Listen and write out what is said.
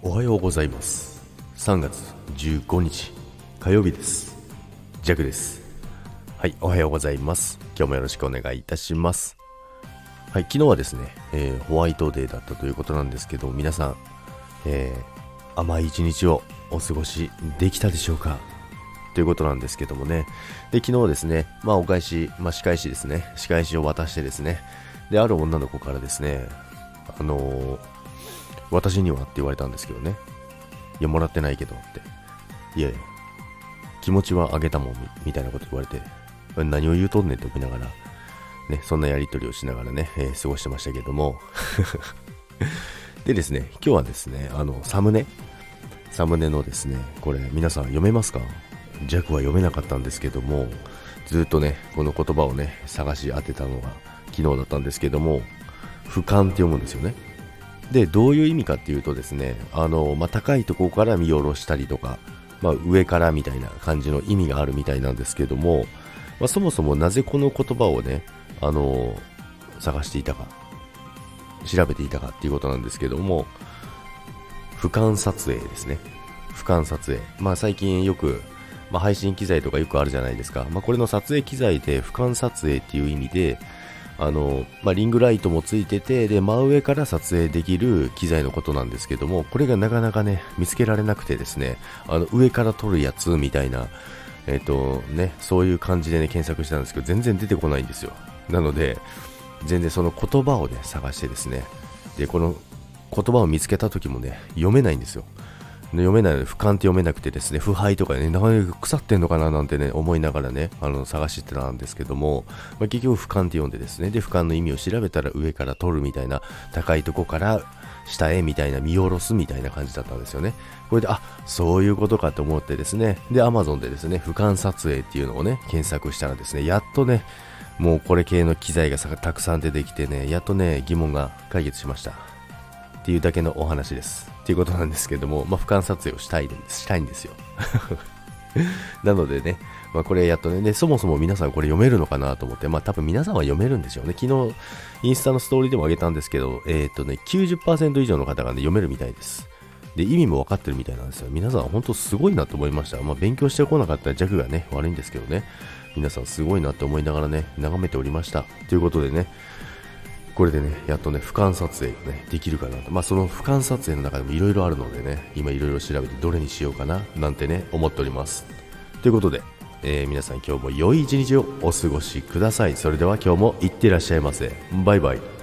おはようございます。3月15日火曜日です。ジャクです。はいおはようございます。今日もよろしくお願いいたします。はい昨日はですね、えー、ホワイトデーだったということなんですけど皆さん、えー、甘い一日をお過ごしできたでしょうか？ということなんですけどもね。で昨日ですねまあお返し、まあ、仕返しですね。仕返しを渡してですね。である女の子からですねあのー私にはって言われたんですけどね。いや、もらってないけどって。いやいや、気持ちはあげたもんみ、たいなこと言われて、何を言うとんねんって思いながら、ね、そんなやりとりをしながらね、えー、過ごしてましたけども。でですね、今日はですね、あの、サムネ？サムネのですね、これ、皆さん読めますか？弱は読めなかったんですけども、ずっとね、この言葉をね、探し当てたのが昨日だったんですけども、俯瞰って読むんですよね。で、どういう意味かっていうとですね、あの、まあ、高いところから見下ろしたりとか、まあ、上からみたいな感じの意味があるみたいなんですけども、まあ、そもそもなぜこの言葉をね、あの、探していたか、調べていたかっていうことなんですけども、俯瞰撮影ですね。俯瞰撮影。まあ最近よく、まあ、配信機材とかよくあるじゃないですか。まあ、これの撮影機材で俯瞰撮影っていう意味で、あの、まあ、リングライトもついてて、で、真上から撮影できる機材のことなんですけども、これがなかなかね、見つけられなくてですね、あの、上から撮るやつみたいな、えっ、ー、と、ね、そういう感じでね、検索したんですけど、全然出てこないんですよ。なので、全然その言葉をね、探してですね、で、この言葉を見つけた時もね、読めないんですよ。読めないので、俯瞰って読めなくてですね、腐敗とかね、なかなか腐ってんのかななんてね、思いながらね、あの、探してたんですけども、まあ、結局俯瞰って読んでですね、で、俯瞰の意味を調べたら上から撮るみたいな、高いとこから下へみたいな、見下ろすみたいな感じだったんですよね。これで、あ、そういうことかと思ってですね、で、Amazon でですね、俯瞰撮影っていうのをね、検索したらですね、やっとね、もうこれ系の機材がたくさん出てきてね、やっとね、疑問が解決しました。っていうだけのお話です。っていうことなんですけども、まあ、俯瞰撮影をしたいでしたいんですよ。なのでね、まあ、これやっとねで、そもそも皆さんこれ読めるのかなと思って、まあ多分皆さんは読めるんでしょうね。昨日、インスタのストーリーでもあげたんですけど、えっ、ー、とね、90%以上の方がね、読めるみたいです。で、意味も分かってるみたいなんですよ。皆さん本当すごいなと思いました。まあ勉強してこなかったら弱がね、悪いんですけどね。皆さんすごいなって思いながらね、眺めておりました。ということでね、これでね、やっとね、俯瞰撮影がね、できるかなと。まあ、その俯瞰撮影の中でもいろいろあるのでね、今いろいろ調べてどれにしようかな、なんてね、思っております。ということで、えー、皆さん今日も良い一日をお過ごしください。それでは今日もいってらっしゃいませ。バイバイ。